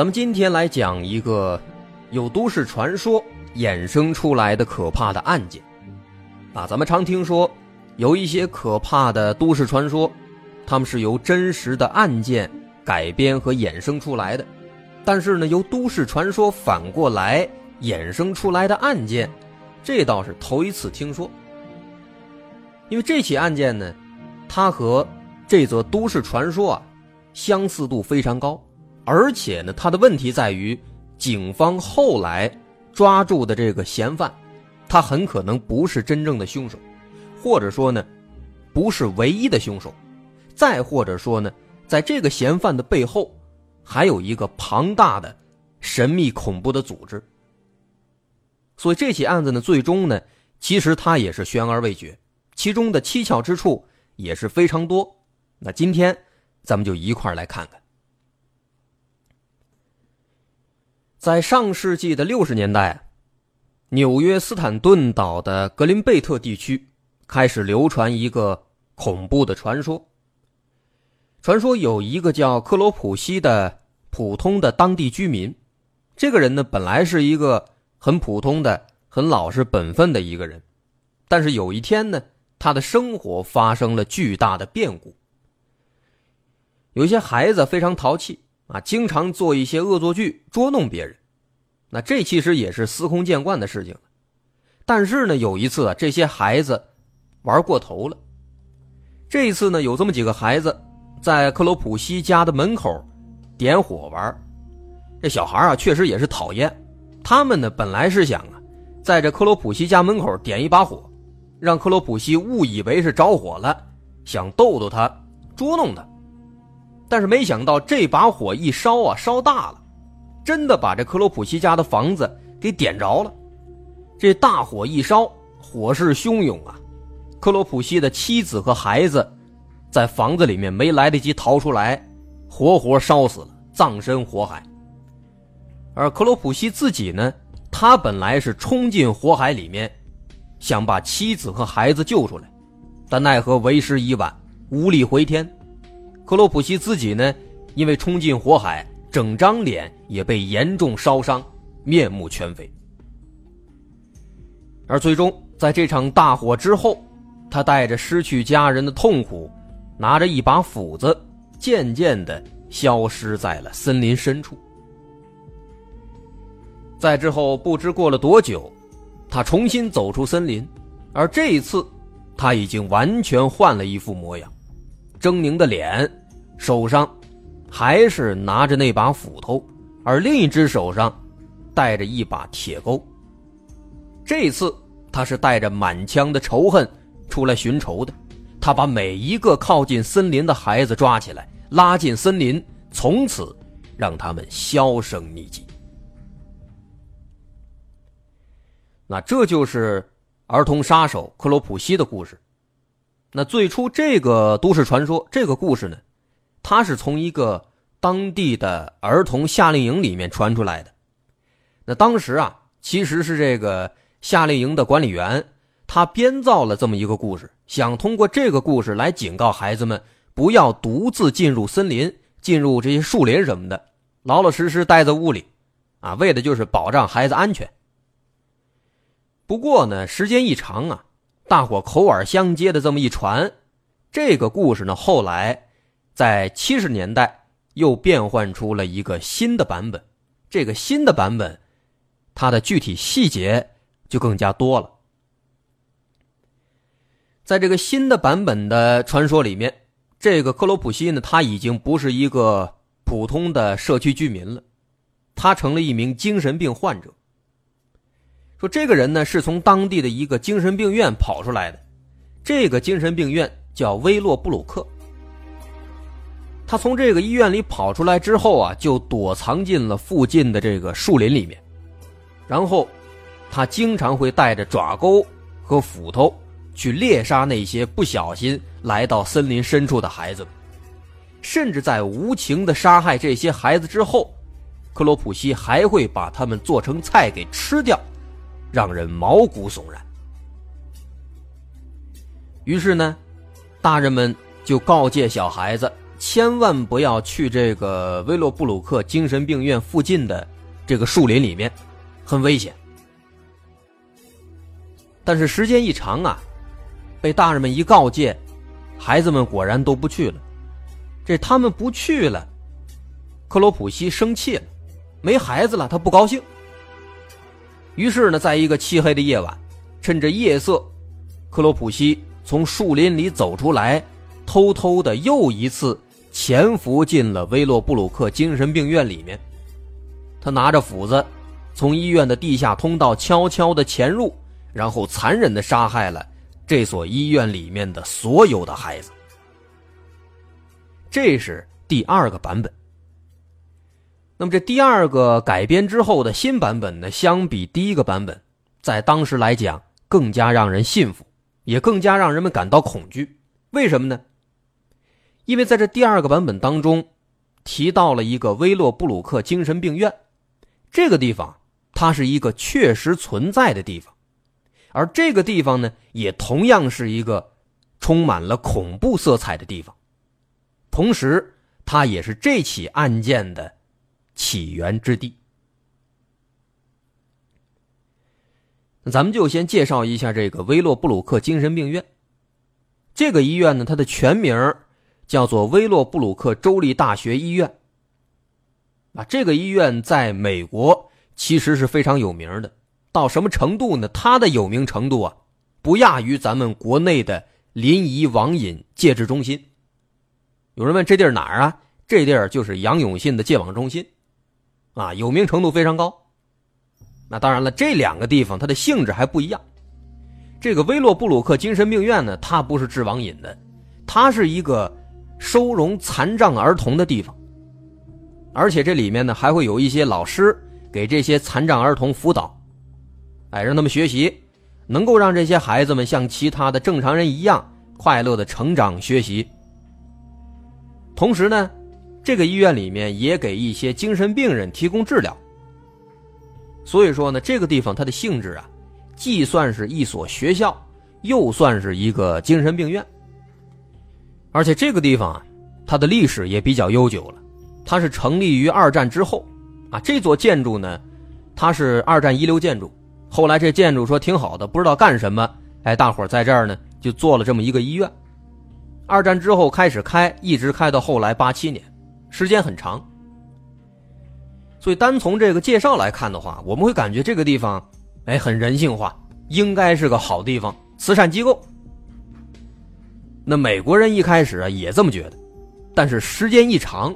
咱们今天来讲一个有都市传说衍生出来的可怕的案件啊！咱们常听说有一些可怕的都市传说，他们是由真实的案件改编和衍生出来的。但是呢，由都市传说反过来衍生出来的案件，这倒是头一次听说。因为这起案件呢，它和这则都市传说啊相似度非常高。而且呢，他的问题在于，警方后来抓住的这个嫌犯，他很可能不是真正的凶手，或者说呢，不是唯一的凶手，再或者说呢，在这个嫌犯的背后，还有一个庞大的、神秘恐怖的组织。所以这起案子呢，最终呢，其实它也是悬而未决，其中的蹊跷之处也是非常多。那今天咱们就一块来看看。在上世纪的六十年代，纽约斯坦顿岛的格林贝特地区开始流传一个恐怖的传说。传说有一个叫克罗普西的普通的当地居民，这个人呢本来是一个很普通的、很老实本分的一个人，但是有一天呢，他的生活发生了巨大的变故。有些孩子非常淘气。啊，经常做一些恶作剧捉弄别人，那这其实也是司空见惯的事情但是呢，有一次啊，这些孩子玩过头了。这一次呢，有这么几个孩子，在克罗普西家的门口点火玩。这小孩啊，确实也是讨厌。他们呢，本来是想啊，在这克罗普西家门口点一把火，让克罗普西误以为是着火了，想逗逗他，捉弄他。但是没想到这把火一烧啊，烧大了，真的把这克罗普西家的房子给点着了。这大火一烧，火势汹涌啊！克罗普西的妻子和孩子在房子里面没来得及逃出来，活活烧死了，葬身火海。而克罗普西自己呢，他本来是冲进火海里面，想把妻子和孩子救出来，但奈何为时已晚，无力回天。克洛普西自己呢，因为冲进火海，整张脸也被严重烧伤，面目全非。而最终，在这场大火之后，他带着失去家人的痛苦，拿着一把斧子，渐渐的消失在了森林深处。在之后不知过了多久，他重新走出森林，而这一次，他已经完全换了一副模样，狰狞的脸，手上还是拿着那把斧头，而另一只手上带着一把铁钩。这次他是带着满腔的仇恨出来寻仇的，他把每一个靠近森林的孩子抓起来，拉进森林，从此让他们销声匿迹。那这就是儿童杀手克罗普西的故事。那最初这个都市传说，这个故事呢，他是从一个当地的儿童夏令营里面传出来的。那当时啊，其实是这个夏令营的管理员，他编造了这么一个故事，想通过这个故事来警告孩子们不要独自进入森林、进入这些树林什么的，老老实实待在屋里，啊，为的就是保障孩子安全。不过呢，时间一长啊，大伙口耳相接的这么一传，这个故事呢，后来在七十年代又变换出了一个新的版本。这个新的版本，它的具体细节就更加多了。在这个新的版本的传说里面，这个克罗普西呢，他已经不是一个普通的社区居民了，他成了一名精神病患者。说这个人呢是从当地的一个精神病院跑出来的，这个精神病院叫威洛布鲁克。他从这个医院里跑出来之后啊，就躲藏进了附近的这个树林里面，然后他经常会带着爪钩和斧头去猎杀那些不小心来到森林深处的孩子，甚至在无情的杀害这些孩子之后，克罗普西还会把他们做成菜给吃掉。让人毛骨悚然。于是呢，大人们就告诫小孩子，千万不要去这个威洛布鲁克精神病院附近的这个树林里面，很危险。但是时间一长啊，被大人们一告诫，孩子们果然都不去了。这他们不去了，克罗普西生气了，没孩子了，他不高兴。于是呢，在一个漆黑的夜晚，趁着夜色，克罗普西从树林里走出来，偷偷的又一次潜伏进了威洛布鲁克精神病院里面。他拿着斧子，从医院的地下通道悄悄的潜入，然后残忍的杀害了这所医院里面的所有的孩子。这是第二个版本。那么这第二个改编之后的新版本呢，相比第一个版本，在当时来讲更加让人信服，也更加让人们感到恐惧。为什么呢？因为在这第二个版本当中，提到了一个威洛布鲁克精神病院，这个地方它是一个确实存在的地方，而这个地方呢，也同样是一个充满了恐怖色彩的地方，同时它也是这起案件的。起源之地，那咱们就先介绍一下这个威洛布鲁克精神病院。这个医院呢，它的全名叫做威洛布鲁克州立大学医院。啊，这个医院在美国其实是非常有名的，到什么程度呢？它的有名程度啊，不亚于咱们国内的临沂网瘾戒治中心。有人问这地儿哪儿啊？这地儿就是杨永信的戒网中心，啊，有名程度非常高。那当然了，这两个地方它的性质还不一样。这个威洛布鲁克精神病院呢，它不是治网瘾的，它是一个收容残障儿童的地方，而且这里面呢还会有一些老师给这些残障儿童辅导，哎，让他们学习，能够让这些孩子们像其他的正常人一样快乐的成长学习。同时呢。这个医院里面也给一些精神病人提供治疗，所以说呢，这个地方它的性质啊，既算是一所学校，又算是一个精神病院。而且这个地方啊，它的历史也比较悠久了，它是成立于二战之后，啊，这座建筑呢，它是二战遗留建筑，后来这建筑说挺好的，不知道干什么，哎，大伙在这儿呢就做了这么一个医院。二战之后开始开，一直开到后来八七年。时间很长，所以单从这个介绍来看的话，我们会感觉这个地方，哎，很人性化，应该是个好地方，慈善机构。那美国人一开始啊也这么觉得，但是时间一长，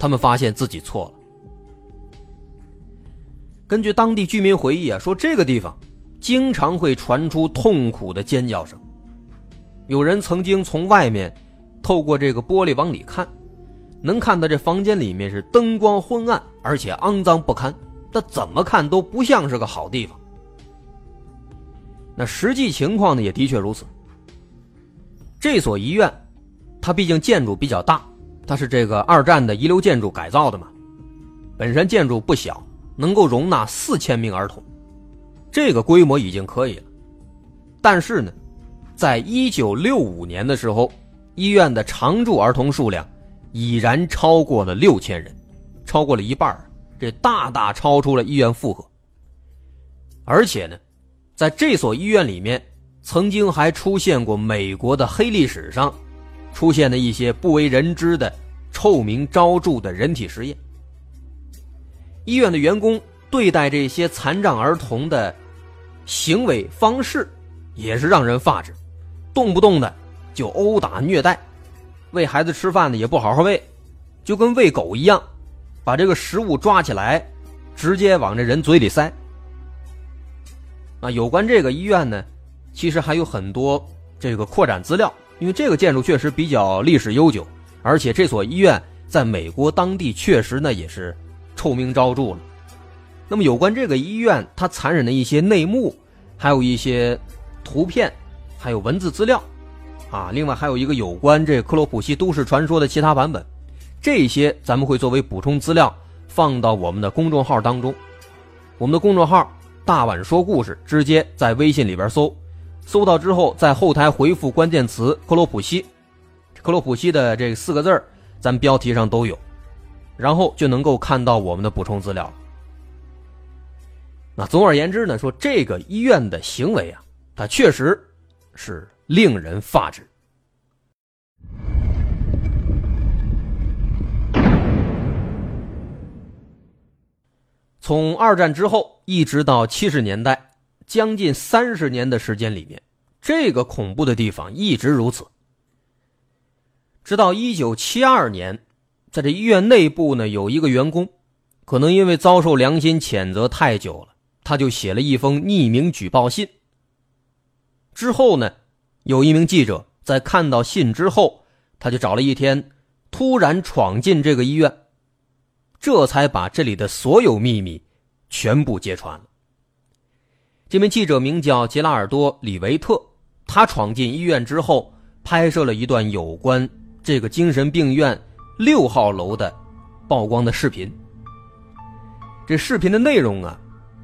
他们发现自己错了。根据当地居民回忆啊，说这个地方经常会传出痛苦的尖叫声，有人曾经从外面透过这个玻璃往里看。能看到这房间里面是灯光昏暗，而且肮脏不堪，那怎么看都不像是个好地方。那实际情况呢，也的确如此。这所医院，它毕竟建筑比较大，它是这个二战的遗留建筑改造的嘛，本身建筑不小，能够容纳四千名儿童，这个规模已经可以了。但是呢，在一九六五年的时候，医院的常住儿童数量。已然超过了六千人，超过了一半这大大超出了医院负荷。而且呢，在这所医院里面，曾经还出现过美国的黑历史上出现的一些不为人知的臭名昭著的人体实验。医院的员工对待这些残障儿童的行为方式也是让人发指，动不动的就殴打虐待。喂孩子吃饭呢也不好好喂，就跟喂狗一样，把这个食物抓起来，直接往这人嘴里塞。啊，有关这个医院呢，其实还有很多这个扩展资料，因为这个建筑确实比较历史悠久，而且这所医院在美国当地确实呢也是臭名昭著了。那么有关这个医院它残忍的一些内幕，还有一些图片，还有文字资料。啊，另外还有一个有关这克罗普西都市传说的其他版本，这些咱们会作为补充资料放到我们的公众号当中。我们的公众号“大碗说故事”，直接在微信里边搜，搜到之后在后台回复关键词“克洛普西”，克洛普西的这四个字咱标题上都有，然后就能够看到我们的补充资料。那总而言之呢，说这个医院的行为啊，它确实是。令人发指。从二战之后一直到七十年代，将近三十年的时间里面，这个恐怖的地方一直如此。直到一九七二年，在这医院内部呢，有一个员工，可能因为遭受良心谴责太久了，他就写了一封匿名举报信。之后呢？有一名记者在看到信之后，他就找了一天，突然闯进这个医院，这才把这里的所有秘密全部揭穿了。这名记者名叫杰拉尔多·里维特，他闯进医院之后，拍摄了一段有关这个精神病院六号楼的曝光的视频。这视频的内容啊，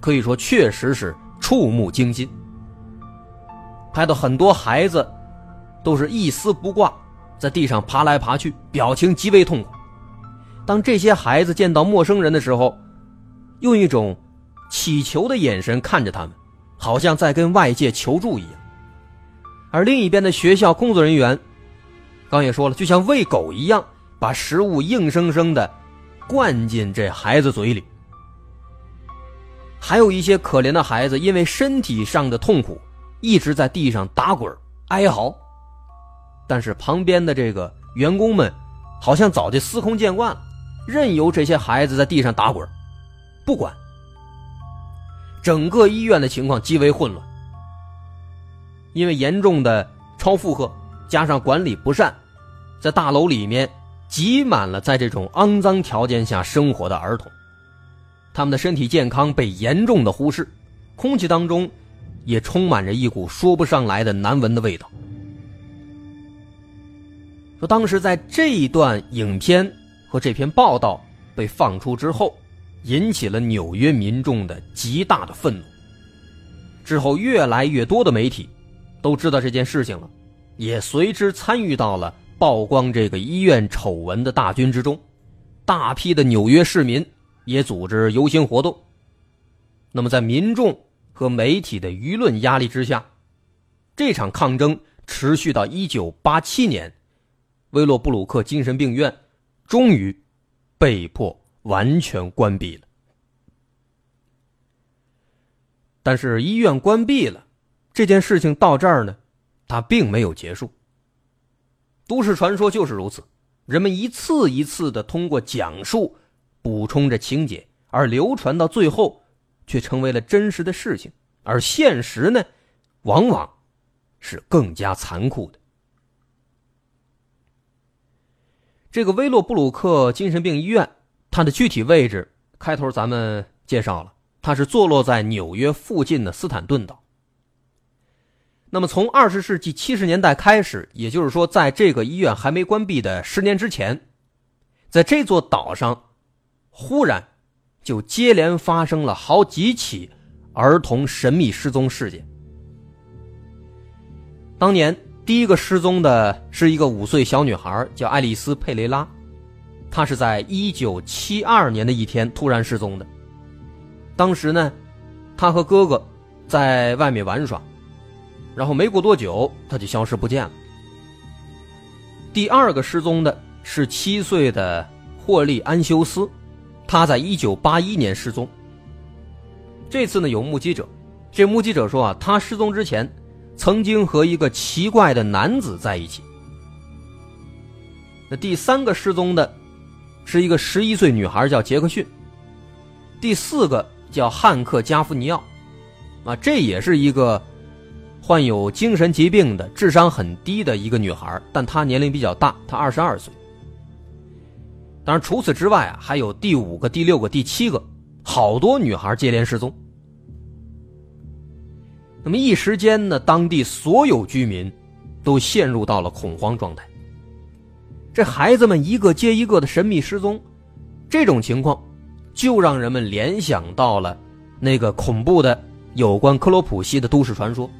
可以说确实是触目惊心。拍到很多孩子，都是一丝不挂，在地上爬来爬去，表情极为痛苦。当这些孩子见到陌生人的时候，用一种乞求的眼神看着他们，好像在跟外界求助一样。而另一边的学校工作人员，刚也说了，就像喂狗一样，把食物硬生生的灌进这孩子嘴里。还有一些可怜的孩子，因为身体上的痛苦。一直在地上打滚哀嚎，但是旁边的这个员工们好像早就司空见惯了，任由这些孩子在地上打滚，不管。整个医院的情况极为混乱，因为严重的超负荷加上管理不善，在大楼里面挤满了在这种肮脏条件下生活的儿童，他们的身体健康被严重的忽视，空气当中也充满着一股说不上来的难闻的味道。说当时在这一段影片和这篇报道被放出之后。引起了纽约民众的极大的愤怒。之后，越来越多的媒体都知道这件事情了，也随之参与到了曝光这个医院丑闻的大军之中。大批的纽约市民也组织游行活动。那么，在民众和媒体的舆论压力之下，这场抗争持续到1987年，威洛布鲁克精神病院终于被迫。完全关闭了，但是医院关闭了，这件事情到这儿呢，它并没有结束。都市传说就是如此，人们一次一次的通过讲述，补充着情节，而流传到最后，却成为了真实的事情。而现实呢，往往是更加残酷的。这个威洛布鲁克精神病医院。它的具体位置，开头咱们介绍了，它是坐落在纽约附近的斯坦顿岛。那么，从二十世纪七十年代开始，也就是说，在这个医院还没关闭的十年之前，在这座岛上，忽然就接连发生了好几起儿童神秘失踪事件。当年第一个失踪的是一个五岁小女孩，叫爱丽丝·佩雷拉。他是在一九七二年的一天突然失踪的。当时呢，他和哥哥在外面玩耍，然后没过多久他就消失不见了。第二个失踪的是七岁的霍利安修斯，他在一九八一年失踪。这次呢有目击者，这目击者说啊，他失踪之前曾经和一个奇怪的男子在一起。那第三个失踪的。是一个十一岁女孩，叫杰克逊。第四个叫汉克加夫尼奥，啊，这也是一个患有精神疾病的、智商很低的一个女孩，但她年龄比较大，她二十二岁。当然，除此之外啊，还有第五个、第六个、第七个，好多女孩接连失踪。那么一时间呢，当地所有居民都陷入到了恐慌状态。这孩子们一个接一个的神秘失踪，这种情况就让人们联想到了那个恐怖的有关克罗普西的都市传说，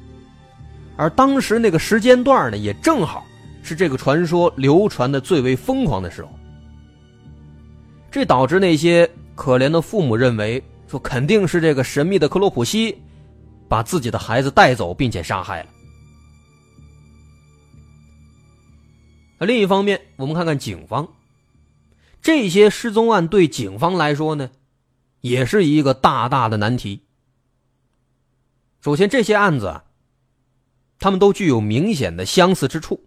而当时那个时间段呢，也正好是这个传说流传的最为疯狂的时候。这导致那些可怜的父母认为，说肯定是这个神秘的克罗普西把自己的孩子带走并且杀害了。另一方面，我们看看警方，这些失踪案对警方来说呢，也是一个大大的难题。首先，这些案子啊，他们都具有明显的相似之处。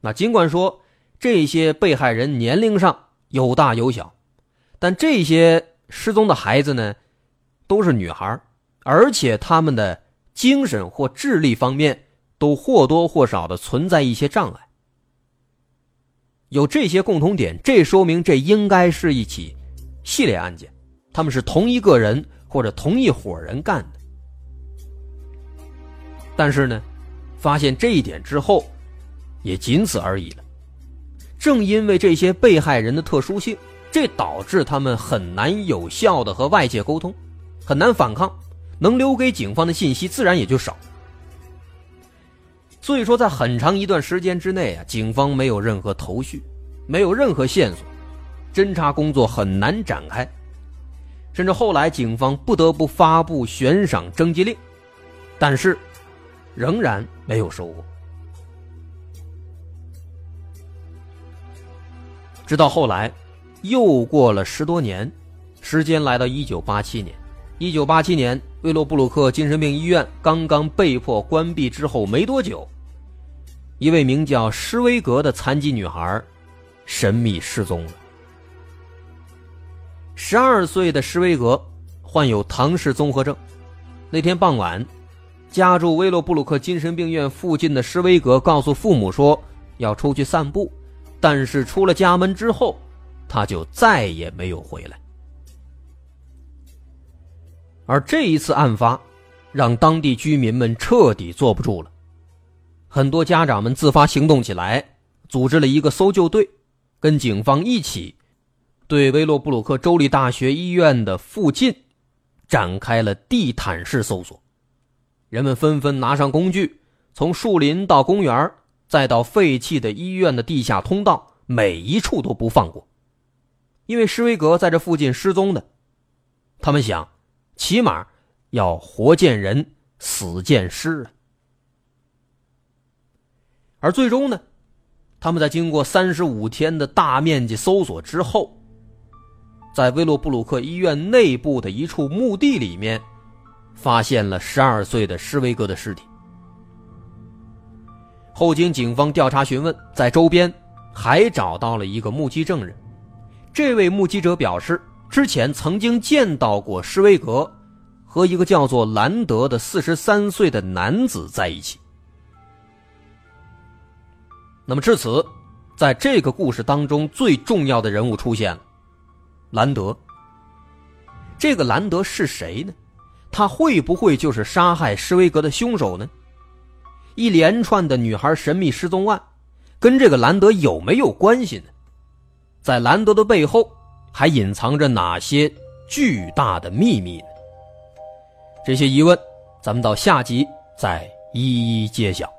那尽管说这些被害人年龄上有大有小，但这些失踪的孩子呢，都是女孩，而且他们的精神或智力方面都或多或少的存在一些障碍。有这些共同点，这说明这应该是一起系列案件，他们是同一个人或者同一伙人干的。但是呢，发现这一点之后，也仅此而已了。正因为这些被害人的特殊性，这导致他们很难有效的和外界沟通，很难反抗，能留给警方的信息自然也就少。所以说，在很长一段时间之内啊，警方没有任何头绪，没有任何线索，侦查工作很难展开。甚至后来，警方不得不发布悬赏征集令，但是仍然没有收获。直到后来，又过了十多年，时间来到一九八七年。一九八七年，威洛布鲁克精神病医院刚刚被迫关闭之后没多久。一位名叫施威格的残疾女孩，神秘失踪了。十二岁的施威格患有唐氏综合症。那天傍晚，家住威洛布鲁克精神病院附近的施威格告诉父母说要出去散步，但是出了家门之后，他就再也没有回来。而这一次案发，让当地居民们彻底坐不住了，很多家长们自发行动起来，组织了一个搜救队，跟警方一起。对威洛布鲁克州立大学医院的附近展开了地毯式搜索，人们纷纷拿上工具，从树林到公园，再到废弃的医院的地下通道，每一处都不放过。因为施威格在这附近失踪的，他们想，起码要活见人，死见尸啊。而最终呢，他们在经过三十五天的大面积搜索之后。在威洛布鲁克医院内部的一处墓地里面，发现了十二岁的施威格的尸体。后经警方调查询问，在周边还找到了一个目击证人。这位目击者表示，之前曾经见到过施威格和一个叫做兰德的四十三岁的男子在一起。那么至此，在这个故事当中，最重要的人物出现了。兰德，这个兰德是谁呢？他会不会就是杀害施威格的凶手呢？一连串的女孩神秘失踪案，跟这个兰德有没有关系呢？在兰德的背后，还隐藏着哪些巨大的秘密呢？这些疑问，咱们到下集再一一揭晓。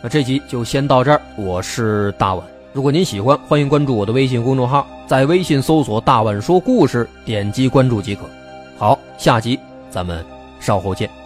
那这集就先到这儿，我是大碗。如果您喜欢，欢迎关注我的微信公众号，在微信搜索“大碗说故事”，点击关注即可。好，下集咱们稍后见。